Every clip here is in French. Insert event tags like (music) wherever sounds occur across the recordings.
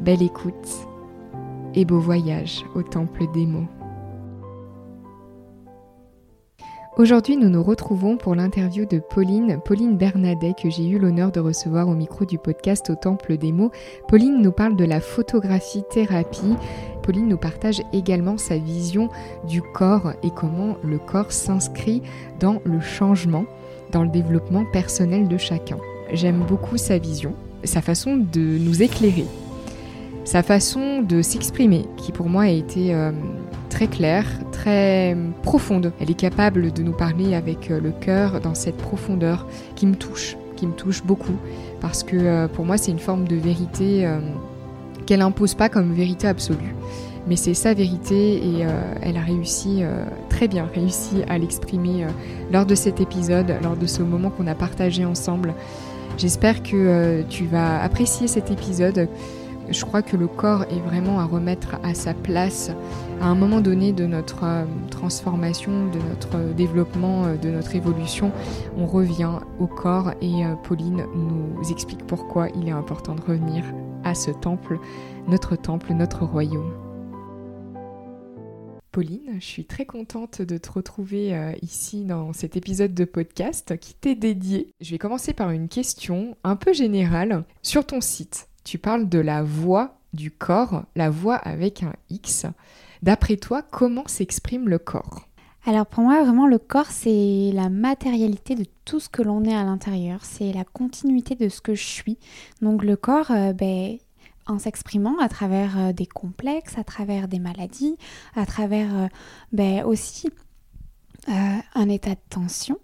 Belle écoute et beau voyage au temple des mots. Aujourd'hui, nous nous retrouvons pour l'interview de Pauline, Pauline Bernadet, que j'ai eu l'honneur de recevoir au micro du podcast au Temple des mots. Pauline nous parle de la photographie thérapie. Pauline nous partage également sa vision du corps et comment le corps s'inscrit dans le changement, dans le développement personnel de chacun. J'aime beaucoup sa vision sa façon de nous éclairer, sa façon de s'exprimer, qui pour moi a été euh, très claire, très profonde. Elle est capable de nous parler avec euh, le cœur dans cette profondeur qui me touche, qui me touche beaucoup, parce que euh, pour moi c'est une forme de vérité qu'elle impose pas comme vérité absolue. Mais c'est sa vérité et elle a réussi, très bien réussi à l'exprimer lors de cet épisode, lors de ce moment qu'on a partagé ensemble. J'espère que euh, tu vas apprécier cet épisode. Je crois que le corps est vraiment à remettre à sa place à un moment donné de notre euh, transformation, de notre développement, euh, de notre évolution. On revient au corps et Pauline nous explique pourquoi il est important de revenir à ce temple, notre temple, notre royaume. Pauline, je suis très contente de te retrouver euh, ici dans cet épisode de podcast qui t'est dédié. Je vais commencer par une question un peu générale. Sur ton site, tu parles de la voix du corps, la voix avec un X. D'après toi, comment s'exprime le corps? Alors pour moi, vraiment, le corps, c'est la matérialité de tout ce que l'on est à l'intérieur. C'est la continuité de ce que je suis. Donc le corps, euh, ben, en s'exprimant à travers euh, des complexes, à travers des maladies, à travers euh, ben, aussi euh, un état de tension.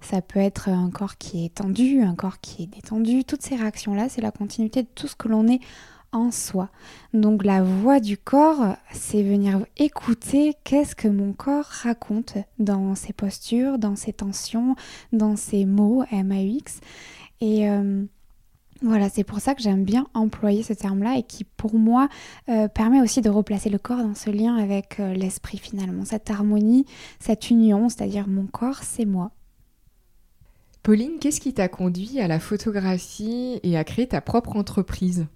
Ça peut être un corps qui est tendu, un corps qui est détendu. Toutes ces réactions-là, c'est la continuité de tout ce que l'on est en soi. Donc la voix du corps, c'est venir écouter qu'est-ce que mon corps raconte dans ses postures, dans ses tensions, dans ses mots M-A-U-X. Et voilà, c'est pour ça que j'aime bien employer ce terme-là et qui, pour moi, euh, permet aussi de replacer le corps dans ce lien avec euh, l'esprit finalement, cette harmonie, cette union, c'est-à-dire mon corps, c'est moi. Pauline, qu'est-ce qui t'a conduit à la photographie et à créer ta propre entreprise?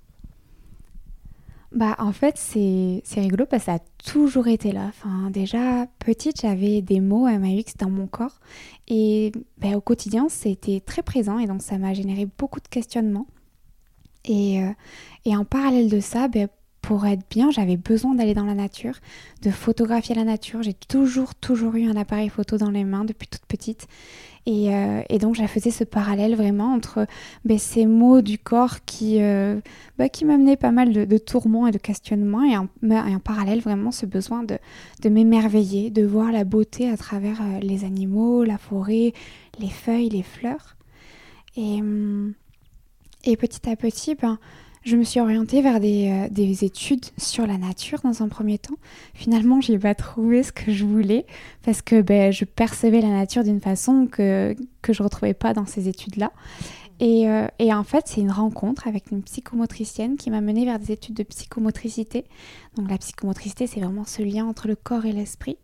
Bah en fait c'est rigolo parce que ça a toujours été là. Enfin déjà petite j'avais des mots MAX dans mon corps et bah, au quotidien c'était très présent et donc ça m'a généré beaucoup de questionnements. Euh, et, en parallèle de ça, ben, pour être bien, j'avais besoin d'aller dans la nature, de photographier la nature. J'ai toujours, toujours eu un appareil photo dans les mains depuis toute petite. Et, euh, donc, je faisais ce parallèle vraiment entre ben, ces mots du corps qui, euh, ben, qui m'amenaient pas mal de, tourments et de questionnements, et en, parallèle, vraiment, ce besoin de, m'émerveiller, de voir la beauté à travers les animaux, la forêt, les feuilles, les fleurs. Et. Hum, et petit à petit, ben, je me suis orientée vers des, euh, études sur la nature dans un premier temps. Finalement, je n'ai pas trouvé ce que je voulais parce que ben, je percevais la nature d'une façon que, que je retrouvais pas dans ces études-là. Et, euh, et, en fait, c'est une rencontre avec une psychomotricienne qui m'a menée vers des études de psychomotricité. Donc la psychomotricité, c'est vraiment ce lien entre le corps et l'esprit.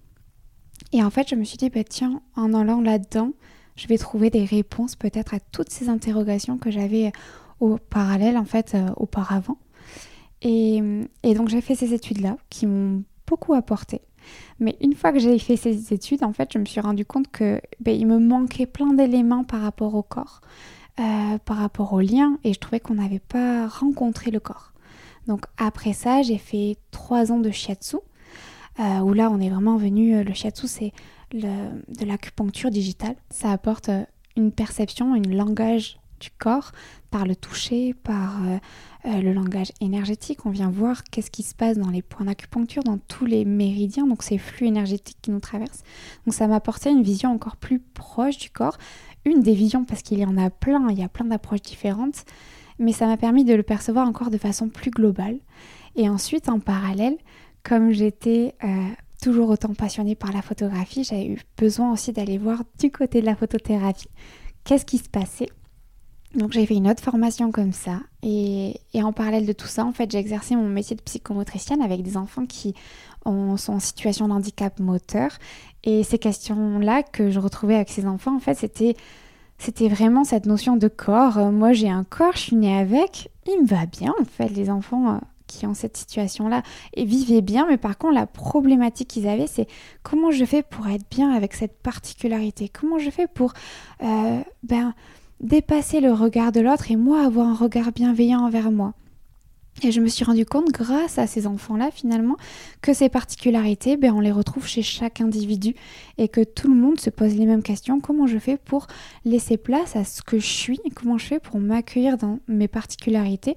Et en fait, je me suis dit, bah, tiens, en allant là-dedans, je vais trouver des réponses peut-être à toutes ces interrogations que j'avais au parallèle en fait euh, auparavant. Et, donc j'ai fait ces études-là qui m'ont beaucoup apporté. Mais une fois que j'ai fait ces études, en fait, je me suis rendu compte que ben, il me manquait plein d'éléments par rapport au corps. euh, par rapport au lien et je trouvais qu'on n'avait pas rencontré le corps. Donc après ça, j'ai fait trois ans de shiatsu, euh, où là on est vraiment venu, euh, le shiatsu c'est de l'acupuncture digitale. Ça apporte une perception, un langage du corps par le toucher, par le langage énergétique. On vient voir qu'est-ce qui se passe dans les points d'acupuncture, dans tous les méridiens, donc ces flux énergétiques qui nous traversent. Donc ça m'apportait une vision encore plus proche du corps, une des visions parce qu'il y en a plein, il y a plein d'approches différentes, mais ça m'a permis de le percevoir encore de façon plus globale. Et ensuite, en parallèle, comme j'étais euh, toujours autant passionnée par la photographie, j'avais eu besoin aussi d'aller voir du côté de la photothérapie qu'est-ce qui se passait? Donc j'ai fait une autre formation comme ça. Et, en parallèle de tout ça, en fait, j'ai exercé mon métier de psychomotricienne avec des enfants qui ont, sont en situation de handicap moteur et ces questions-là que je retrouvais avec ces enfants, en fait, c'était c'était vraiment cette notion de corps. Euh, moi, j'ai un corps, je suis née avec, il me va bien, en fait, les enfants euh, qui ont cette situation-là et vivaient bien, mais par contre, la problématique qu'ils avaient, c'est comment je fais pour être bien avec cette particularité? Comment je fais pour euh, ben, dépasser le regard de l'autre et moi avoir un regard bienveillant envers moi. Et je me suis rendu compte, grâce à ces enfants-là, finalement, que ces particularités, ben, on les retrouve chez chaque individu et que tout le monde se pose les mêmes questions. Comment je fais pour laisser place à ce que je suis? Comment je fais pour m'accueillir dans mes particularités?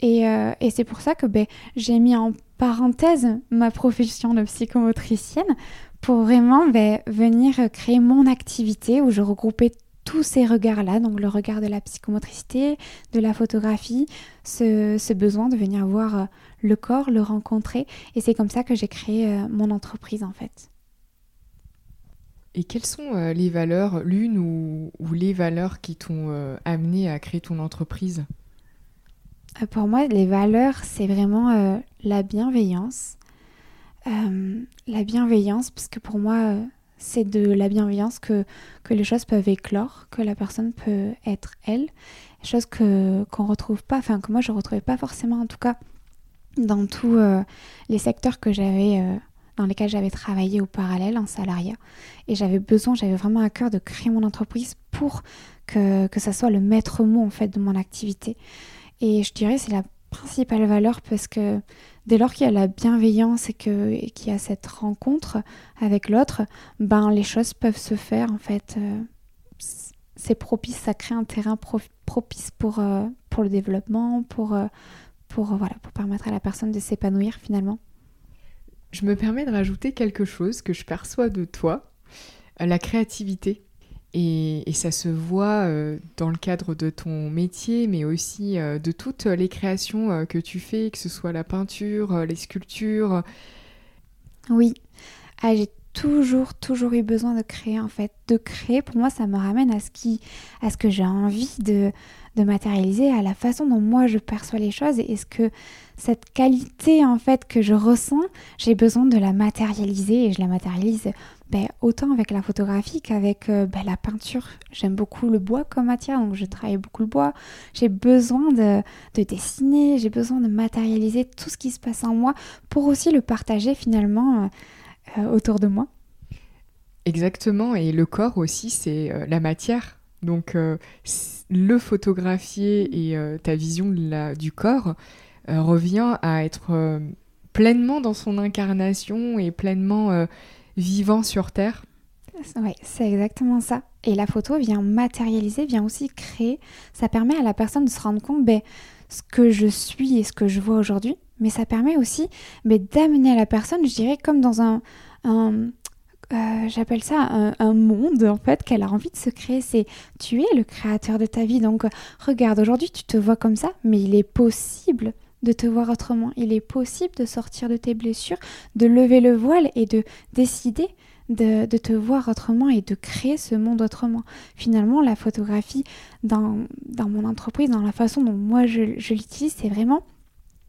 Et, euh, et c'est pour ça que ben, j'ai mis en parenthèse ma profession de psychomotricienne pour vraiment ben, venir créer mon activité où je regroupais tous ces regards-là, donc le regard de la psychomotricité, de la photographie, ce, besoin de venir voir euh, le corps, le rencontrer. Et c'est comme ça que j'ai créé euh, mon entreprise en fait. Et quelles sont euh, les valeurs, l'une ou, les valeurs qui t'ont amené à créer ton entreprise? Pour moi, les valeurs, c'est vraiment la bienveillance. la bienveillance, parce que pour moi, c'est de la bienveillance que, que les choses peuvent éclore, que la personne peut être elle, chose que qu'on retrouve pas, enfin que moi je retrouvais pas forcément en tout cas dans tous euh, les secteurs que j'avais euh, dans lesquels j'avais travaillé au parallèle en salariat. Et j'avais besoin, j'avais vraiment à cœur de créer mon entreprise pour que, que ça soit le maître mot en fait de mon activité. Et je dirais c'est la principale valeur parce que dès lors qu'il y a la bienveillance et qu'il y a cette rencontre avec l'autre, ben les choses peuvent se faire en fait. Euh, c'est propice, ça crée un terrain propice pour, euh, pour le développement, pour, euh, pour, voilà, pour permettre à la personne de s'épanouir finalement. Je me permets de rajouter quelque chose que je perçois de toi, la créativité. Et, ça se voit euh, dans le cadre de ton métier, mais aussi euh, de toutes les créations euh, que tu fais, que ce soit la peinture, les sculptures. Oui, ah, j'ai toujours, toujours eu besoin de créer en fait. De créer, pour moi, ça me ramène à ce, qui, à ce que j'ai envie de, de matérialiser, à la façon dont moi je perçois les choses. Et est-ce que cette qualité en fait que je ressens, j'ai besoin de la matérialiser et je la matérialise ben, autant avec la photographie qu'avec euh, ben, la peinture. J'aime beaucoup le bois comme matière, donc je travaille beaucoup le bois. J'ai besoin de, dessiner, j'ai besoin de matérialiser tout ce qui se passe en moi pour aussi le partager finalement euh, euh, autour de moi. Exactement, et le corps aussi, c'est la matière. Donc le photographier et ta vision du corps revient à être pleinement dans son incarnation et pleinement vivant sur Terre. Oui, c'est exactement ça. Et la photo vient matérialiser, vient aussi créer. Ça permet à la personne de se rendre compte ben, ce que je suis et ce que je vois aujourd'hui. Mais ça permet aussi ben, d'amener à la personne, je dirais, comme dans un, euh, j'appelle ça un, un, monde en fait qu'elle a envie de se créer. C'est tu es le créateur de ta vie. Donc regarde, aujourd'hui tu te vois comme ça, mais il est possible de te voir autrement. Il est possible de sortir de tes blessures, de lever le voile et de décider de, te voir autrement et de créer ce monde autrement. Finalement, la photographie dans, mon entreprise, dans la façon dont moi je, l'utilise, c'est vraiment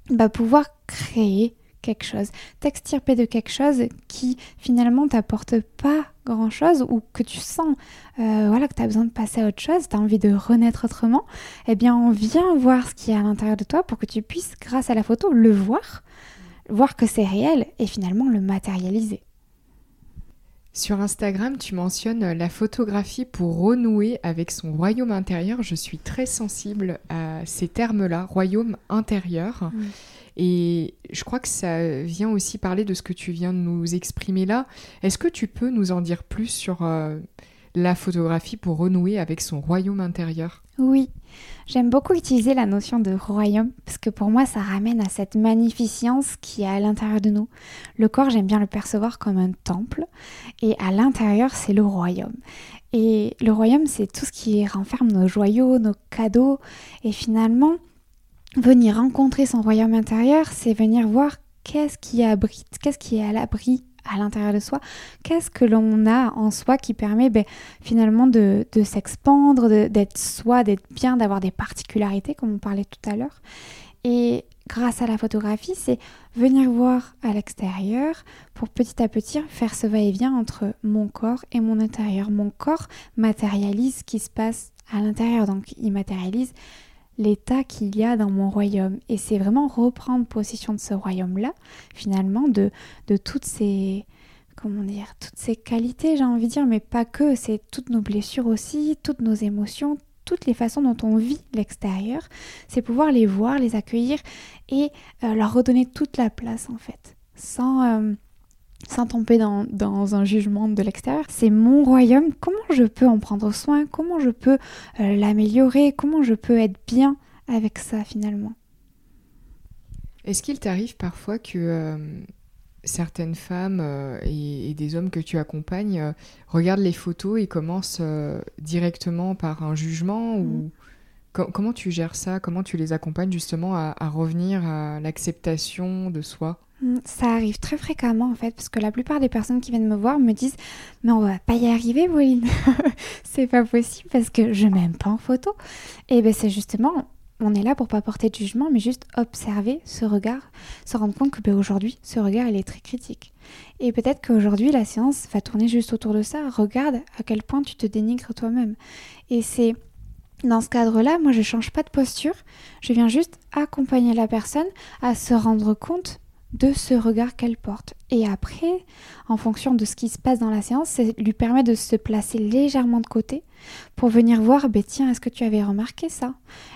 bah, pouvoir créer quelque chose, t'extirper de quelque chose qui finalement t'apporte pas grand chose ou que tu sens euh, voilà que tu as besoin de passer à autre chose, tu as envie de renaître autrement, eh bien on vient voir ce qui est à l'intérieur de toi pour que tu puisses grâce à la photo le voir, voir que c'est réel et finalement le matérialiser. Sur Instagram, tu mentionnes la photographie pour renouer avec son royaume intérieur. Je suis très sensible à ces termes-là, royaume intérieur. Mm. Et je crois que ça vient aussi parler de ce que tu viens de nous exprimer là. Est-ce que tu peux nous en dire plus sur euh, la photographie pour renouer avec son royaume intérieur? Oui, j'aime beaucoup utiliser la notion de royaume parce que pour moi ça ramène à cette magnificence qui est à l'intérieur de nous. Le corps, j'aime bien le percevoir comme un temple et à l'intérieur c'est le royaume. Et le royaume, c'est tout ce qui renferme nos joyaux, nos cadeaux et finalement venir rencontrer son royaume intérieur, c'est venir voir qu'est-ce qui abrite, qu'est-ce qui est à l'abri à l'intérieur de soi, qu'est-ce que l'on a en soi qui permet ben, finalement de, s'expandre, d'être soi, d'être bien, d'avoir des particularités comme on parlait tout à l'heure. Et grâce à la photographie, c'est venir voir à l'extérieur pour petit à petit faire ce va-et-vient entre mon corps et mon intérieur. Mon corps matérialise ce qui se passe à l'intérieur, donc il matérialise l'état qu'il y a dans mon royaume. Et c'est vraiment reprendre possession de ce royaume-là, finalement, de, de toutes ces comment dire, toutes ces qualités, j'ai envie de dire, mais pas que, c'est toutes nos blessures aussi, toutes nos émotions, toutes les façons dont on vit l'extérieur, c'est pouvoir les voir, les accueillir et euh, leur redonner toute la place en fait, sans, euh, sans tomber dans, un jugement de l'extérieur. C'est mon royaume, comment je peux en prendre soin, comment je peux euh, l'améliorer, comment je peux être bien avec ça finalement? Est-ce qu'il t'arrive parfois que euh, certaines femmes euh, et, des hommes que tu accompagnes regardent les photos et commencent directement par un jugement ou mmh. comment tu gères ça? Comment tu les accompagnes justement à revenir à l'acceptation de soi? Mm, ça arrive très fréquemment en fait, parce que la plupart des personnes qui viennent me voir me disent Mais on va pas y arriver, Pauline (laughs) C'est pas possible parce que je m'aime pas en photo. Et bien c'est justement, on est là pour pas porter de jugement, mais juste observer ce regard, se rendre compte que ben, aujourd'hui, ce regard il est très critique. Et peut-être qu'aujourd'hui, la séance va tourner juste autour de ça. Regarde à quel point tu te dénigres toi-même. Et c'est dans ce cadre-là, moi je change pas de posture, je viens juste accompagner la personne à se rendre compte de ce regard qu'elle porte. Et après, en fonction de ce qui se passe dans la séance, ça lui permet de se placer légèrement de côté pour venir voir, ben tiens, est-ce que tu avais remarqué ça?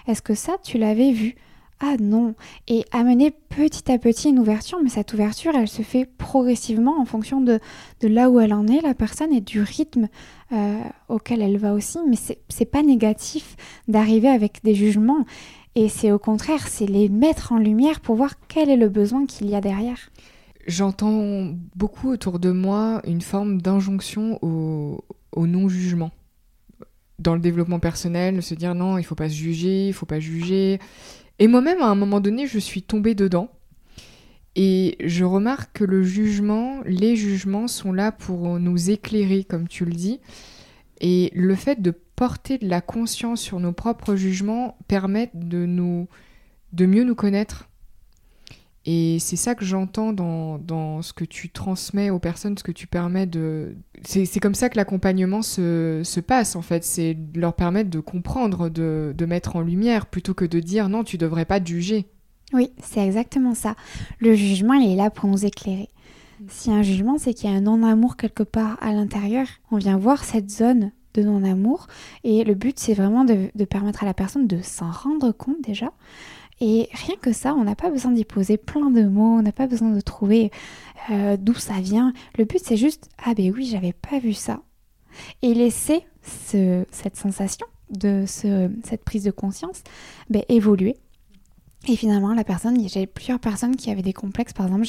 Est-ce que ça, tu l'avais vu? Ah non Et amener petit à petit une ouverture, mais cette ouverture, elle se fait progressivement en fonction de, là où elle en est, la personne, et du rythme euh, auquel elle va aussi. Mais c'est pas négatif d'arriver avec des jugements. Et c'est au contraire, c'est les mettre en lumière pour voir quel est le besoin qu'il y a derrière. J'entends beaucoup autour de moi une forme d'injonction au, non-jugement. Dans le développement personnel, se dire non, il faut pas se juger, il faut pas juger. Et moi-même, à un moment donné, je suis tombée dedans. Et je remarque que le jugement, les jugements sont là pour nous éclairer, comme tu le dis. Et le fait de porter de la conscience sur nos propres jugements permet de, nous, de mieux nous connaître. Et c'est ça que j'entends dans, dans, ce que tu transmets aux personnes, ce que tu permets de... C'est comme ça que l'accompagnement se, se, passe, en fait. C'est leur permettre de comprendre, de, de mettre en lumière, plutôt que de dire non, tu devrais pas te juger. Oui, c'est exactement ça. Le jugement, il est là pour nous éclairer. Si un jugement, c'est qu'il y a un non-amour quelque part à l'intérieur. On vient voir cette zone de non-amour. Et le but, c'est vraiment de, permettre à la personne de s'en rendre compte déjà. Et rien que ça, on n'a pas besoin d'y poser plein de mots, on n'a pas besoin de trouver euh, d'où ça vient. Le but, c'est juste, ah ben oui, j'avais pas vu ça. Et laisser cette sensation de cette prise de conscience ben, évoluer. Et finalement, la personne, j'ai plusieurs personnes qui avaient des complexes. Par exemple,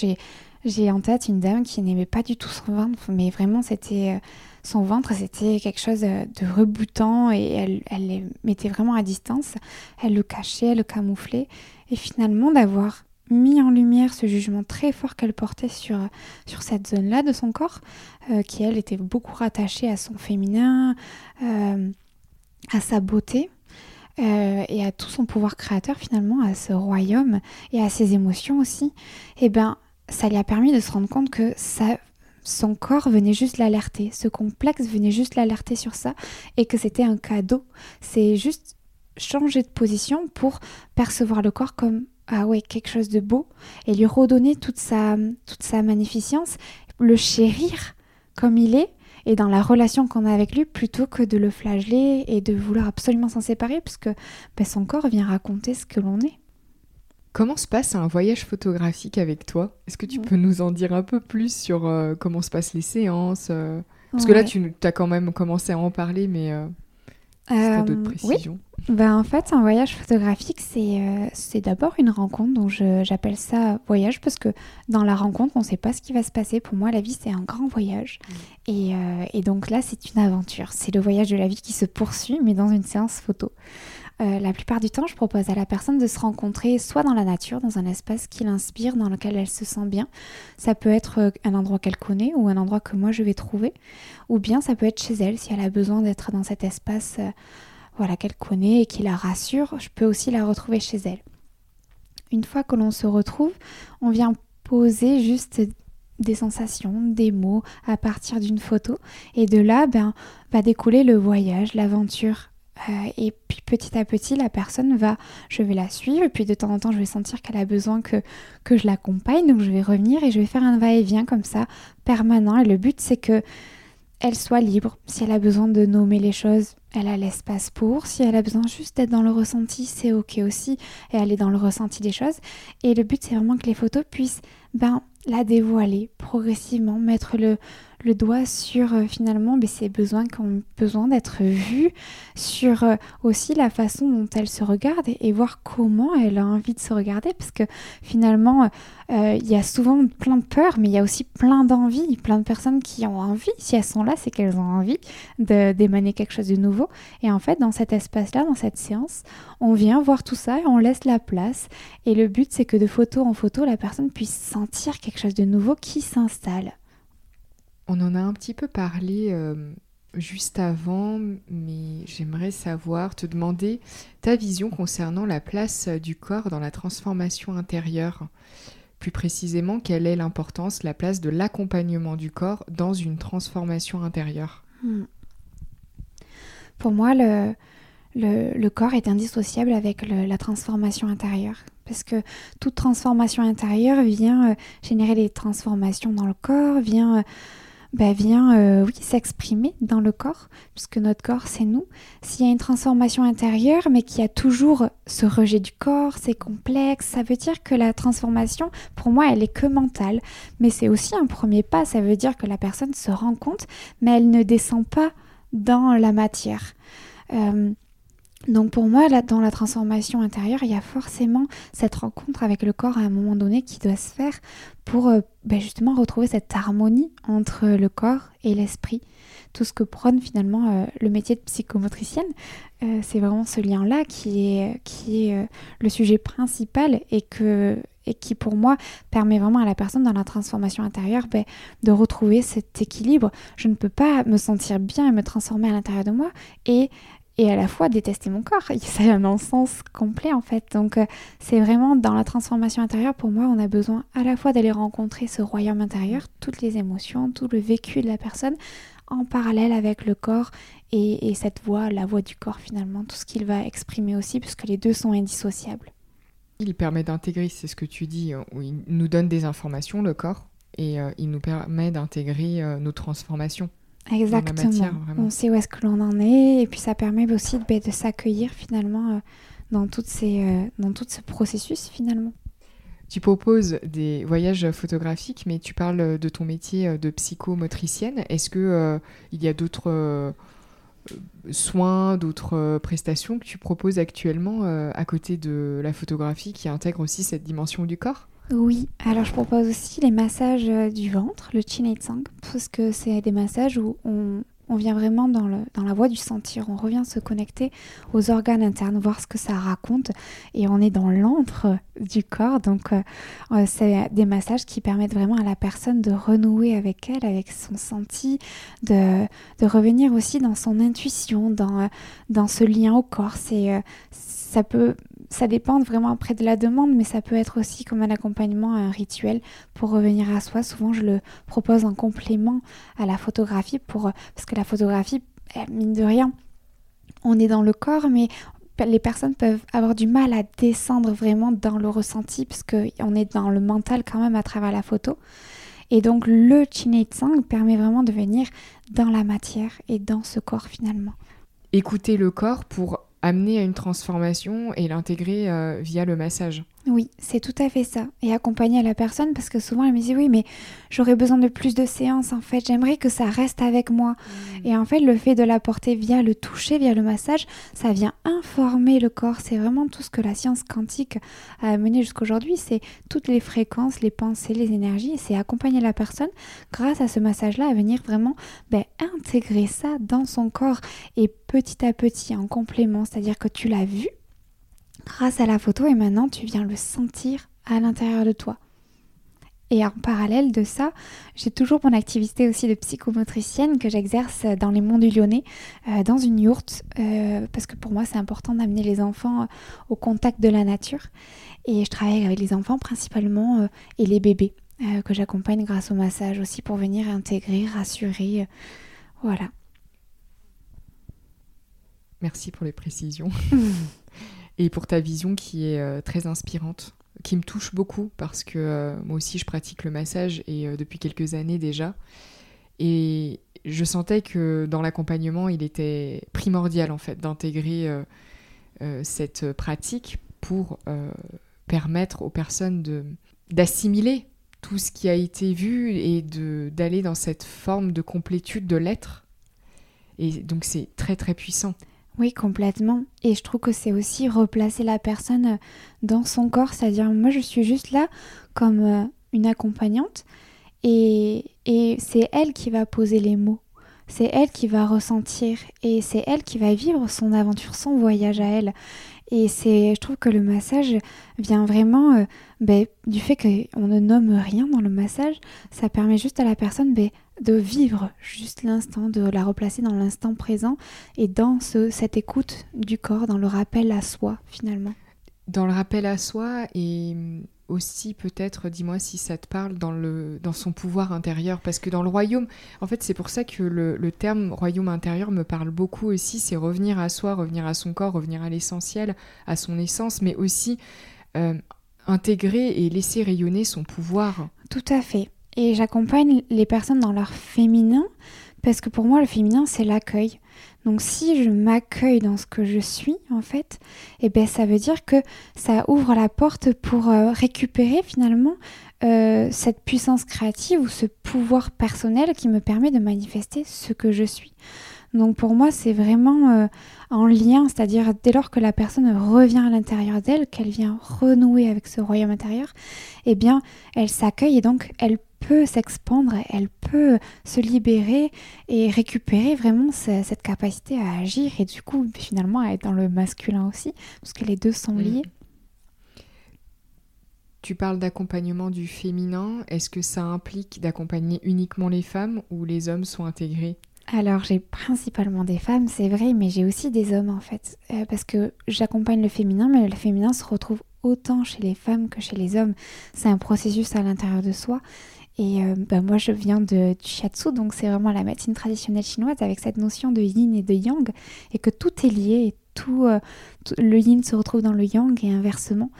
j'ai en tête une dame qui n'aimait pas du tout son ventre, mais vraiment c'était euh, son ventre, c'était quelque chose de reboutant et elle, elle le mettait vraiment à distance. Elle le cachait, elle le camouflait. Et finalement, d'avoir mis en lumière ce jugement très fort qu'elle portait sur, sur cette zone-là de son corps, euh, qui elle était beaucoup rattachée à son féminin, euh, à sa beauté. Et à tout son pouvoir créateur finalement, à ce royaume et à ses émotions aussi, eh ben ça lui a permis de se rendre compte que ça, son corps venait juste l'alerter, ce complexe venait juste l'alerter sur ça et que c'était un cadeau. C'est juste changer de position pour percevoir le corps comme ah ouais quelque chose de beau et lui redonner toute sa toute sa magnificence, le chérir comme il est et dans la relation qu'on a avec lui plutôt que de le flageller et de vouloir absolument s'en séparer puisque ben, son corps vient raconter ce que l'on est. Comment se passe un voyage photographique avec toi? Est-ce que tu peux nous en dire un peu plus sur euh, comment se passent les séances euh? Parce que là, tu as quand même commencé à en parler, mais euh, d'autres précisions. Ben, en fait, un voyage photographique, c'est d'abord une rencontre, donc j'appelle ça voyage parce que dans la rencontre, on ne sait pas ce qui va se passer. Pour moi, la vie, c'est un grand voyage. Mm. Et, et, donc là, c'est une aventure. C'est le voyage de la vie qui se poursuit, mais dans une séance photo. Euh, la plupart du temps, je propose à la personne de se rencontrer soit dans la nature, dans un espace qui l'inspire, dans lequel elle se sent bien. Ça peut être euh, un endroit qu'elle connaît ou un endroit que moi je vais trouver. Ou bien ça peut être chez elle si elle a besoin d'être dans cet espace euh, voilà, qu'elle connaît et qui la rassure. Je peux aussi la retrouver chez elle. Une fois que l'on se retrouve, on vient poser juste des sensations, des mots à partir d'une photo. Et de là, ben, va découler le voyage, l'aventure euh, et puis petit à petit, la personne va, je vais la suivre, et puis de temps en temps, je vais sentir qu'elle a besoin que, que je l'accompagne, donc je vais revenir et je vais faire un va-et-vient comme ça, permanent. Et le but, c'est que elle soit libre. Si elle a besoin de nommer les choses, elle a l'espace pour. Si elle a besoin juste d'être dans le ressenti, c'est ok aussi. Et elle est dans le ressenti des choses. Et le but, c'est vraiment que les photos puissent ben, la dévoiler progressivement, mettre le, le doigt sur euh, finalement ben, ses besoins qui ont besoin d'être vus, sur euh, aussi la façon dont elle se regarde et, voir comment elle a envie de se regarder, parce que finalement, euh, il y a souvent plein de peurs, mais il y a aussi plein d'envie, plein de personnes qui ont envie, si elles sont là, c'est qu'elles ont envie d'émaner quelque chose de nouveau. Et en fait, dans cet espace-là, dans cette séance, on vient voir tout ça et on laisse la place. Et le but, c'est que de photo en photo, la personne puisse sentir quelque chose de nouveau qui s'installe. On en a un petit peu parlé euh, juste avant, mais j'aimerais savoir, te demander ta vision concernant la place du corps dans la transformation intérieure. Plus précisément, quelle est l'importance, la place de l'accompagnement du corps dans une transformation intérieure? Hmm. Pour moi, le, corps est indissociable avec la transformation intérieure. Parce que toute transformation intérieure vient euh, générer des transformations dans le corps, vient... Euh, bah, vient euh, oui, s'exprimer dans le corps, puisque notre corps, c'est nous. S'il y a une transformation intérieure, mais qu'il y a toujours ce rejet du corps, c'est complexe, ça veut dire que la transformation, pour moi, elle est que mentale. Mais c'est aussi un premier pas, ça veut dire que la personne se rend compte, mais elle ne descend pas dans la matière. Euh, donc pour moi, là, dans la transformation intérieure, il y a forcément cette rencontre avec le corps à un moment donné qui doit se faire pour euh, ben, justement retrouver cette harmonie entre le corps et l'esprit. Tout ce que prône finalement euh, le métier de psychomotricienne, euh, c'est vraiment ce lien-là qui est, qui est le sujet principal et, que, et qui pour moi permet vraiment à la personne dans la transformation intérieure ben, de retrouver cet équilibre. Je ne peux pas me sentir bien et me transformer à l'intérieur de moi et et à la fois détester mon corps. (laughs) C'est un non-sens complet en fait. Donc euh, c'est vraiment dans la transformation intérieure, pour moi, on a besoin à la fois d'aller rencontrer ce royaume intérieur, toutes les émotions, tout le vécu de la personne, en parallèle avec le corps et, cette voix, la voix du corps finalement, tout ce qu'il va exprimer aussi, puisque les deux sont indissociables. Il permet d'intégrer, c'est ce que tu dis, euh, où il nous donne des informations, le corps, et euh, il nous permet d'intégrer nos transformations. Exactement. on sait où est-ce que l'on en est et puis ça permet aussi de, de s'accueillir finalement euh, dans, toutes ces, euh, dans tout ce processus finalement. Tu proposes des voyages photographiques, mais tu parles de ton métier euh, de psychomotricienne. Est-ce que il y a d'autres soins, d'autres prestations que tu proposes actuellement à côté de la photographie qui intègre aussi cette dimension du corps? Oui, alors je propose aussi les massages euh, du ventre, le chin et sang, parce que c'est des massages où on, vient vraiment dans, le, dans la voie du sentir, on revient se connecter aux organes internes, voir ce que ça raconte, et on est dans l'antre du corps, donc euh, euh, c'est des massages qui permettent vraiment à la personne de renouer avec elle, avec son senti, de, de revenir aussi dans son intuition, dans, dans ce lien au corps. C'est, ça peut ça dépend vraiment après de la demande, mais ça peut être aussi comme un accompagnement, un rituel pour revenir à soi. Souvent, je le propose en complément à la photographie, pour, parce que la photographie, eh, mine de rien, on est dans le corps, mais les personnes peuvent avoir du mal à descendre vraiment dans le ressenti, parce qu'on est dans le mental quand même à travers la photo. Et donc le Sang permet vraiment de venir dans la matière et dans ce corps finalement. Écouter le corps pour amener à une transformation et l'intégrer euh, via le massage. Oui, c'est tout à fait ça. Et accompagner la personne parce que souvent elle me dit oui mais j'aurais besoin de plus de séances en fait, j'aimerais que ça reste avec moi. Mmh. Et en fait le fait de l'apporter via le toucher, via le massage, ça vient informer le corps. C'est vraiment tout ce que la science quantique a amené jusqu'aujourd'hui, c'est toutes les fréquences, les pensées, les énergies. Et c'est accompagner la personne grâce à ce massage-là à venir vraiment ben, intégrer ça dans son corps et petit à petit en complément, c'est-à-dire que tu l'as vu grâce à la photo et maintenant tu viens le sentir à l'intérieur de toi. Et en parallèle de ça, j'ai toujours mon activité aussi de psychomotricienne que j'exerce dans les monts du Lyonnais, euh, dans une yourte, euh, parce que pour moi c'est important d'amener les enfants au contact de la nature. Et je travaille avec les enfants principalement euh, et les bébés, que j'accompagne grâce au massage aussi pour venir intégrer, rassurer. voilà. Merci pour les précisions. (laughs) et pour ta vision qui est euh, très inspirante, qui me touche beaucoup parce que euh, moi aussi je pratique le massage et euh, depuis quelques années déjà. Et je sentais que dans l'accompagnement, il était primordial en fait d'intégrer cette pratique pour permettre aux personnes d'assimiler tout ce qui a été vu et d'aller dans cette forme de complétude de l'être. Et donc c'est très très puissant. Oui, complètement. Et je trouve que c'est aussi replacer la personne euh, dans son corps, c'est-à-dire moi je suis juste là comme euh, une accompagnante et, et c'est elle qui va poser les mots, c'est elle qui va ressentir et c'est elle qui va vivre son aventure, son voyage à elle. Et c'est, je trouve que le massage vient vraiment euh, ben, du fait qu'on ne nomme rien dans le massage, ça permet juste à la personne ben, de vivre juste l'instant, de la replacer dans l'instant présent et dans ce, cette écoute du corps, dans le rappel à soi finalement. Dans le rappel à soi et aussi peut-être, dis-moi si ça te parle, dans, le, dans son pouvoir intérieur. Parce que dans le royaume, en fait c'est pour ça que le, terme royaume intérieur me parle beaucoup aussi, c'est revenir à soi, revenir à son corps, revenir à l'essentiel, à son essence, mais aussi euh, intégrer et laisser rayonner son pouvoir. Tout à fait. Et j'accompagne les personnes dans leur féminin parce que pour moi le féminin c'est l'accueil. Donc si je m'accueille dans ce que je suis en fait, eh ben ça veut dire que ça ouvre la porte pour euh, récupérer finalement euh, cette puissance créative ou ce pouvoir personnel qui me permet de manifester ce que je suis. Donc pour moi, c'est vraiment euh, en lien, c'est-à-dire dès lors que la personne revient à l'intérieur d'elle, qu'elle vient renouer avec ce royaume intérieur, eh bien, elle s'accueille et donc elle peut s'expandre, elle peut se libérer et récupérer vraiment cette capacité à agir et du coup finalement à être dans le masculin aussi, parce que les deux sont mm. liés. Tu parles d'accompagnement du féminin, est-ce que ça implique d'accompagner uniquement les femmes ou les hommes sont intégrés? Alors j'ai principalement des femmes, c'est vrai, mais j'ai aussi des hommes en fait, euh, parce que j'accompagne le féminin, mais le féminin se retrouve autant chez les femmes que chez les hommes. C'est un processus à l'intérieur de soi. Et euh, bah, moi, je viens de, du shiatsu, donc c'est vraiment la médecine traditionnelle chinoise avec cette notion de yin et de yang, et que tout est lié, et tout, euh, le yin se retrouve dans le yang et inversement.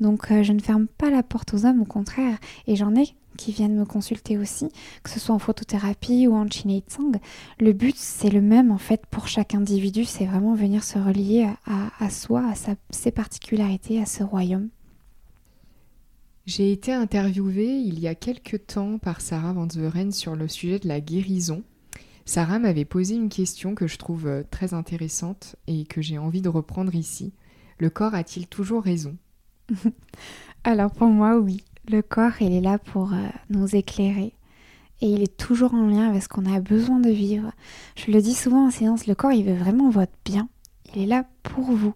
Donc je ne ferme pas la porte aux hommes, au contraire, et j'en ai qui viennent me consulter aussi, que ce soit en photothérapie ou en Tsang. Le but, c'est le même en fait pour chaque individu, c'est vraiment venir se relier à, soi, à ses particularités, à ce royaume. J'ai été interviewée il y a quelques temps par Sarah Van Zveren sur le sujet de la guérison. Sarah m'avait posé une question que je trouve euh, très intéressante et que j'ai envie de reprendre ici. Le corps a-t-il toujours raison? (laughs) Alors pour moi, oui le corps, il est là pour euh, nous éclairer. Et il est toujours en lien avec ce qu'on a besoin de vivre. Je le dis souvent en séance, le corps, il veut vraiment votre bien. Il est là pour vous.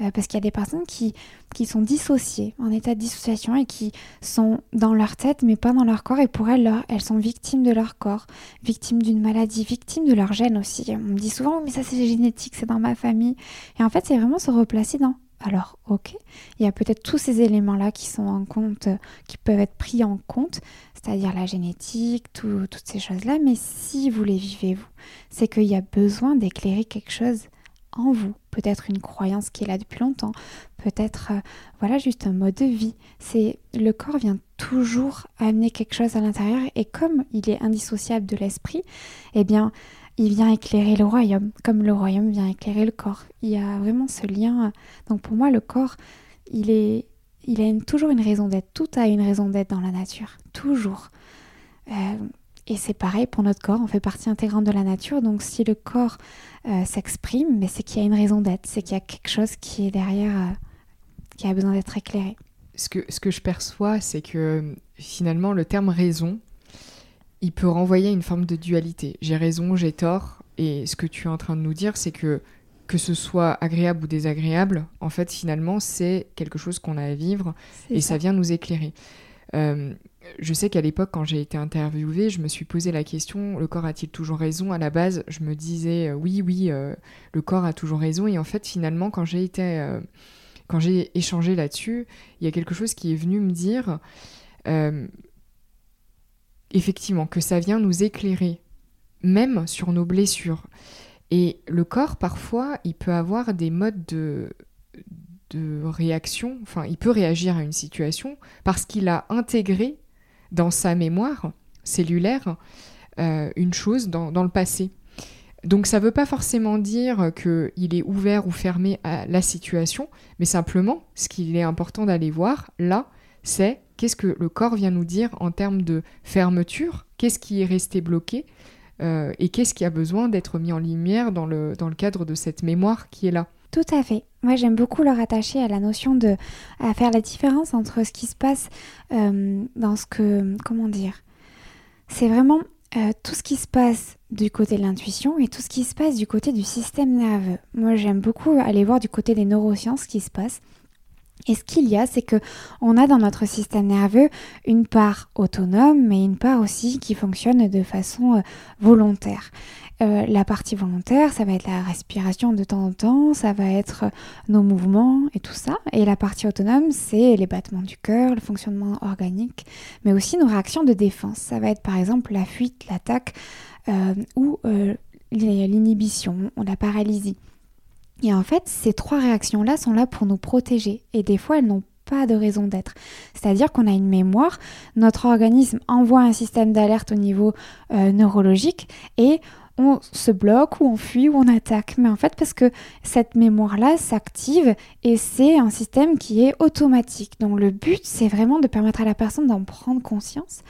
Euh, parce qu'il y a des personnes qui, qui sont dissociées, en état de dissociation, et qui sont dans leur tête, mais pas dans leur corps. Et pour elles, elles sont victimes de leur corps, victimes d'une maladie, victimes de leur gène aussi. On me dit souvent, mais ça c'est génétique, c'est dans ma famille. Et en fait, c'est vraiment se replacer dans alors ok, il y a peut-être tous ces éléments-là qui sont en compte, qui peuvent être pris en compte, c'est-à-dire la génétique, toutes ces choses-là, mais si vous les vivez vous, c'est qu'il y a besoin d'éclairer quelque chose en vous, peut-être une croyance qui est là depuis longtemps, peut-être euh, voilà juste un mode de vie. C'est le corps vient toujours amener quelque chose à l'intérieur et comme il est indissociable de l'esprit, eh bien il vient éclairer le royaume, comme le royaume vient éclairer le corps. Il y a vraiment ce lien. Donc pour moi, le corps, il est, il a toujours une raison d'être. Tout a une raison d'être dans la nature, toujours. Euh, et c'est pareil pour notre corps, on fait partie intégrante de la nature. Donc si le corps euh, s'exprime, mais c'est qu'il y a une raison d'être, c'est qu'il y a quelque chose qui est derrière, euh, qui a besoin d'être éclairé. Ce que, ce que je perçois, c'est que finalement le terme raison, il peut renvoyer une forme de dualité. J'ai raison, j'ai tort. Et ce que tu es en train de nous dire, c'est que que ce soit agréable ou désagréable, en fait, finalement, c'est quelque chose qu'on a à vivre et ça. vient nous éclairer. Euh, je sais qu'à l'époque, quand j'ai été interviewée, je me suis posé la question le corps a-t-il toujours raison? À la base, je me disais euh, oui, oui, euh, le corps a toujours raison. Et en fait, finalement, quand j'ai été, quand j'ai échangé là-dessus, il y a quelque chose qui est venu me dire effectivement que ça vient nous éclairer, même sur nos blessures. Et le corps, parfois, il peut avoir des modes de, de réaction, enfin, il peut réagir à une situation parce qu'il a intégré dans sa mémoire cellulaire euh, une chose dans, le passé. Donc ça ne veut pas forcément dire qu'il est ouvert ou fermé à la situation, mais simplement, ce qu'il est important d'aller voir là, c'est qu'est-ce que le corps vient nous dire en termes de fermeture, qu'est-ce qui est resté bloqué, euh, et qu'est-ce qui a besoin d'être mis en lumière dans le cadre de cette mémoire qui est là. Tout à fait. Moi, j'aime beaucoup le rattacher à la notion de à faire la différence entre ce qui se passe euh, dans ce que comment dire. C'est vraiment euh, tout ce qui se passe du côté de l'intuition et tout ce qui se passe du côté du système nerveux. Moi, j'aime beaucoup aller voir du côté des neurosciences ce qui se passe. Et ce qu'il y a, c'est que on a dans notre système nerveux une part autonome, mais une part aussi qui fonctionne de façon euh, volontaire. Euh, la partie volontaire, ça va être la respiration de temps en temps, ça va être euh, nos mouvements et tout ça. Et la partie autonome, c'est les battements du cœur, le fonctionnement organique, mais aussi nos réactions de défense. Ça va être par exemple la fuite, l'attaque ou l'inhibition, la paralysie. Et en fait, ces trois réactions-là sont là pour nous protéger. Et des fois, elles n'ont pas de raison d'être. C'est-à-dire qu'on a une mémoire, notre organisme envoie un système d'alerte au niveau euh, neurologique et on se bloque ou on fuit ou on attaque. Mais en fait, parce que cette mémoire-là s'active et c'est un système qui est automatique. Donc le but, c'est vraiment de permettre à la personne d'en prendre conscience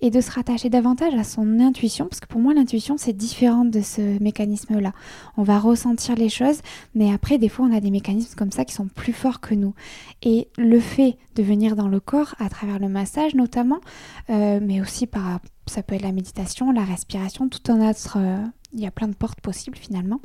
et de se rattacher davantage à son intuition, parce que pour moi l'intuition c'est différent de ce mécanisme-là. On va ressentir les choses, mais après des fois on a des mécanismes comme ça qui sont plus forts que nous. Et le fait de venir dans le corps à travers le massage notamment, euh, mais aussi par ça peut être la méditation, la respiration, tout un autre, euh, il y a plein de portes possibles finalement.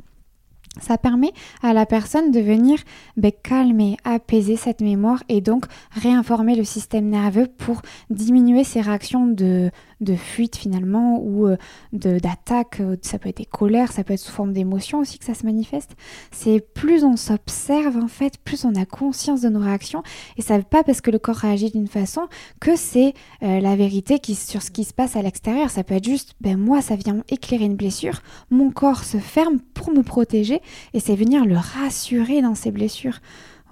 Ça permet à la personne de venir ben, calmer, apaiser cette mémoire et donc réinformer le système nerveux pour diminuer ses réactions de, de fuite finalement ou euh, d'attaque. Euh, ça peut être des colères, ça peut être sous forme d'émotions aussi que ça se manifeste. C'est plus on s'observe en fait, plus on a conscience de nos réactions et ça ne veut pas parce que le corps réagit d'une façon que c'est euh, la vérité qui, sur ce qui se passe à l'extérieur. Ça peut être juste, ben moi ça vient éclairer une blessure, mon corps se ferme pour me protéger et c'est venir le rassurer dans ses blessures.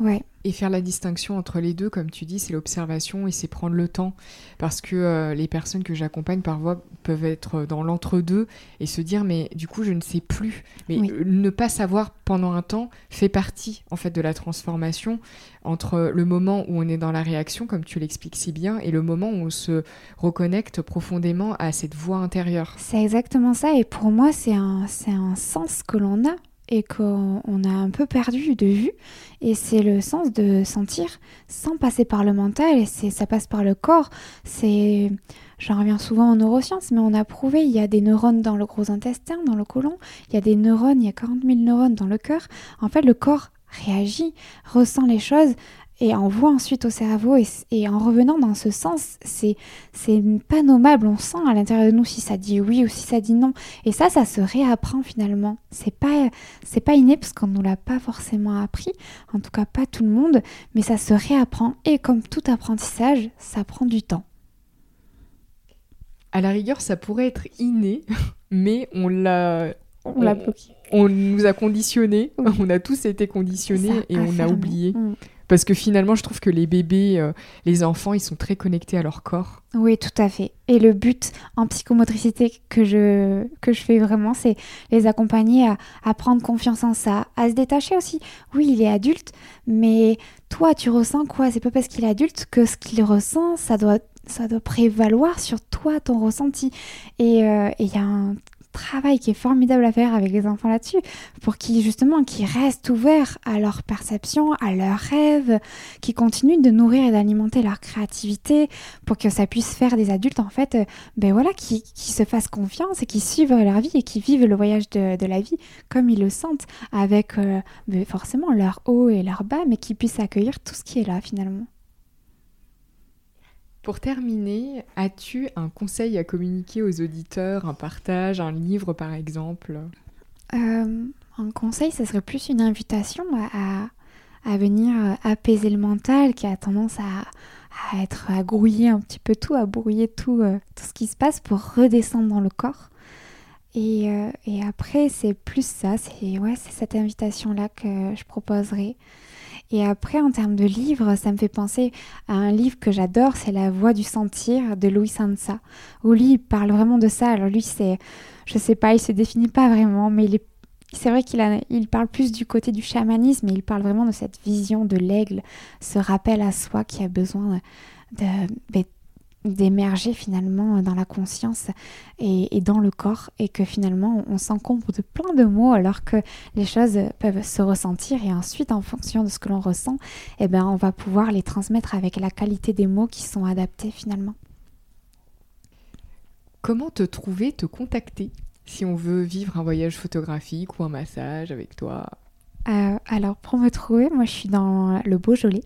Ouais. Et faire la distinction entre les deux, comme tu dis, c'est l'observation et c'est prendre le temps. Parce que euh, les personnes que j'accompagne parfois peuvent être dans l'entre-deux et se dire, mais du coup, je ne sais plus. Mais ne pas savoir pendant un temps fait partie, en fait, de la transformation entre le moment où on est dans la réaction, comme tu l'expliques si bien, et le moment où on se reconnecte profondément à cette voix intérieure. C'est exactement ça. Et pour moi, c'est un, un sens que l'on a et qu'on a un peu perdu de vue. Et c'est le sens de sentir sans passer par le mental, et ça passe par le corps. C'est, j'en reviens souvent en neurosciences, mais on a prouvé, il y a des neurones dans le gros intestin, dans le côlon, il y a des neurones, il y a 40 000 neurones dans le cœur. En fait, le corps réagit, ressent les choses et envoie ensuite au cerveau. Et, en revenant dans ce sens, c'est pas nommable. On sent à l'intérieur de nous si ça dit oui ou si ça dit non. Et ça, ça se réapprend finalement. C'est pas, pas inné parce qu'on ne nous l'a pas forcément appris. En tout cas, pas tout le monde. Mais ça se réapprend. Et comme tout apprentissage, ça prend du temps. À la rigueur, ça pourrait être inné, (laughs) mais on l'a on l'a bloqué. on nous a conditionnés, (laughs) on a tous été conditionnés et on a oublié. Mm. Parce que finalement, je trouve que les bébés, euh, les enfants, ils sont très connectés à leur corps. Oui, tout à fait. Et le but en psychomotricité que je, que je fais vraiment, c'est les accompagner à, prendre confiance en ça, à se détacher aussi. Oui, il est adulte, mais toi, tu ressens quoi? C'est pas parce qu'il est adulte que ce qu'il ressent, ça doit, ça doit prévaloir sur toi, ton ressenti. Et euh, il y a un travail qui est formidable à faire avec les enfants là-dessus, pour qu'ils justement qu'ils restent ouverts à leur perception, à leurs rêves, qui continuent de nourrir et d'alimenter leur créativité, pour que ça puisse faire des adultes en fait, euh, ben voilà, qui, qui, se fassent confiance et qui suivent leur vie et qui vivent le voyage de, de la vie comme ils le sentent, avec euh, ben forcément leur haut et leur bas, mais qui puissent accueillir tout ce qui est là finalement. Pour terminer, as-tu un conseil à communiquer aux auditeurs, un partage, un livre par exemple? Euh, Un conseil, ce serait plus une invitation à, à, venir euh, apaiser le mental qui a tendance à, à, être à grouiller un petit peu tout, à brouiller tout, euh, ce qui se passe pour redescendre dans le corps. Et, et après, c'est plus ça, c'est ouais, cette invitation-là que je proposerai. Et après, en termes de livres, ça me fait penser à un livre que j'adore, c'est La Voix du Sentir de Louis Sansa, où lui, il parle vraiment de ça. Alors lui, c'est, je sais pas, il se définit pas vraiment, mais c'est vrai qu'il il parle plus du côté du chamanisme, mais il parle vraiment de cette vision de l'aigle, ce rappel à soi qui a besoin de, d'émerger finalement dans la conscience et, dans le corps et que finalement on s'encombre de plein de mots alors que les choses peuvent se ressentir et ensuite en fonction de ce que l'on ressent eh ben on va pouvoir les transmettre avec la qualité des mots qui sont adaptés finalement. Comment te trouver, te contacter si on veut vivre un voyage photographique ou un massage avec toi? Euh, Alors pour me trouver, moi je suis dans le Beaujolais.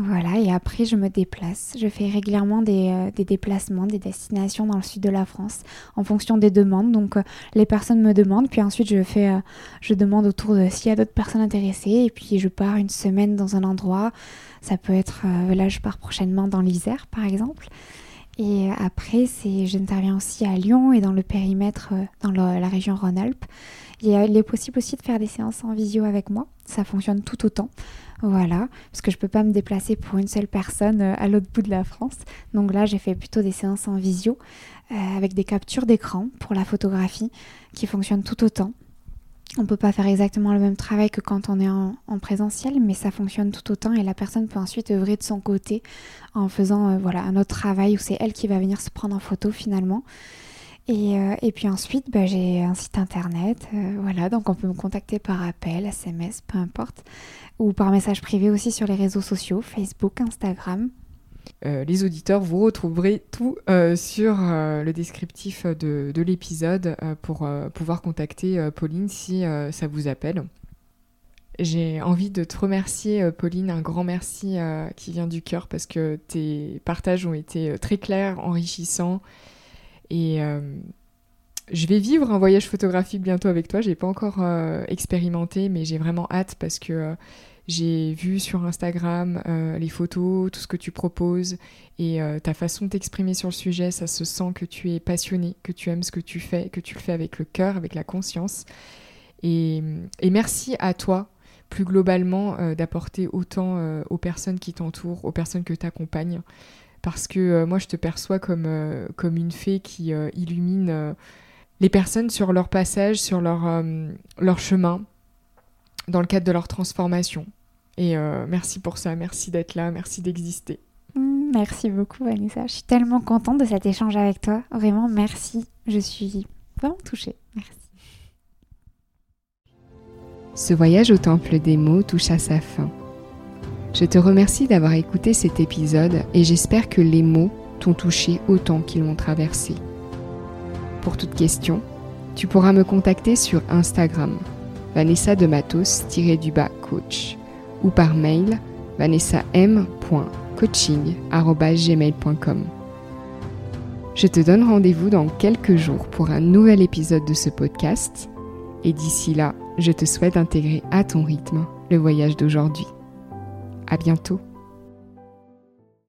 Voilà, et après je me déplace. Je fais régulièrement euh, des, déplacements, des destinations dans le sud de la France en fonction des demandes. Donc euh, les personnes me demandent, puis ensuite je fais, euh, je demande autour de s'il y a d'autres personnes intéressées, et puis je pars une semaine dans un endroit. Ça peut être, là je pars prochainement dans l'Isère par exemple. Et après, j'interviens aussi à Lyon et dans le périmètre, dans la région Rhône-Alpes. Il est possible aussi de faire des séances en visio avec moi. Ça fonctionne tout autant. Voilà, parce que je peux pas me déplacer pour une seule personne euh, à l'autre bout de la France. Donc là, j'ai fait plutôt des séances en visio euh, avec des captures d'écran pour la photographie qui fonctionnent tout autant. On peut pas faire exactement le même travail que quand on est en, présentiel, mais ça fonctionne tout autant et la personne peut ensuite œuvrer de son côté en faisant euh, voilà un autre travail où c'est elle qui va venir se prendre en photo finalement. Et, et, puis ensuite, bah, j'ai un site internet, voilà, donc on peut me contacter par appel, SMS, peu importe ou par message privé aussi sur les réseaux sociaux, Facebook, Instagram. Euh, les auditeurs, vous retrouverez tout euh, sur euh, le descriptif de, de l'épisode pour pouvoir contacter Pauline si ça vous appelle. J'ai envie de te remercier, Pauline, un grand merci qui vient du cœur parce que tes partages ont été très clairs, enrichissants. Et je vais vivre un voyage photographique bientôt avec toi. J'ai pas encore expérimenté, mais j'ai vraiment hâte parce que j'ai vu sur Instagram euh, les photos, tout ce que tu proposes et euh, ta façon de t'exprimer sur le sujet, ça se sent que tu es passionné, que tu aimes ce que tu fais, que tu le fais avec le cœur, avec la conscience. Et, merci à toi, plus globalement, euh, d'apporter autant aux personnes qui t'entourent, aux personnes que tu accompagnes. Parce que moi, je te perçois comme, comme une fée qui illumine les personnes sur leur passage, sur leur, leur chemin, dans le cadre de leur transformation. Et euh, merci pour ça, merci d'être là, merci d'exister. Mm, merci beaucoup Vanessa, je suis tellement contente de cet échange avec toi. Vraiment merci, je suis vraiment touchée. Merci. Ce voyage au temple des mots touche à sa fin. Je te remercie d'avoir écouté cet épisode et j'espère que les mots t'ont touché autant qu'ils m'ont traversé. Pour toute question, tu pourras me contacter sur Instagram, Vanessa de Matos-du-bas coach ou par mail vanessam.coaching.gmail.com. Je te donne rendez-vous dans quelques jours pour un nouvel épisode de ce podcast et d'ici là, je te souhaite d'intégrer à ton rythme le voyage d'aujourd'hui. À bientôt.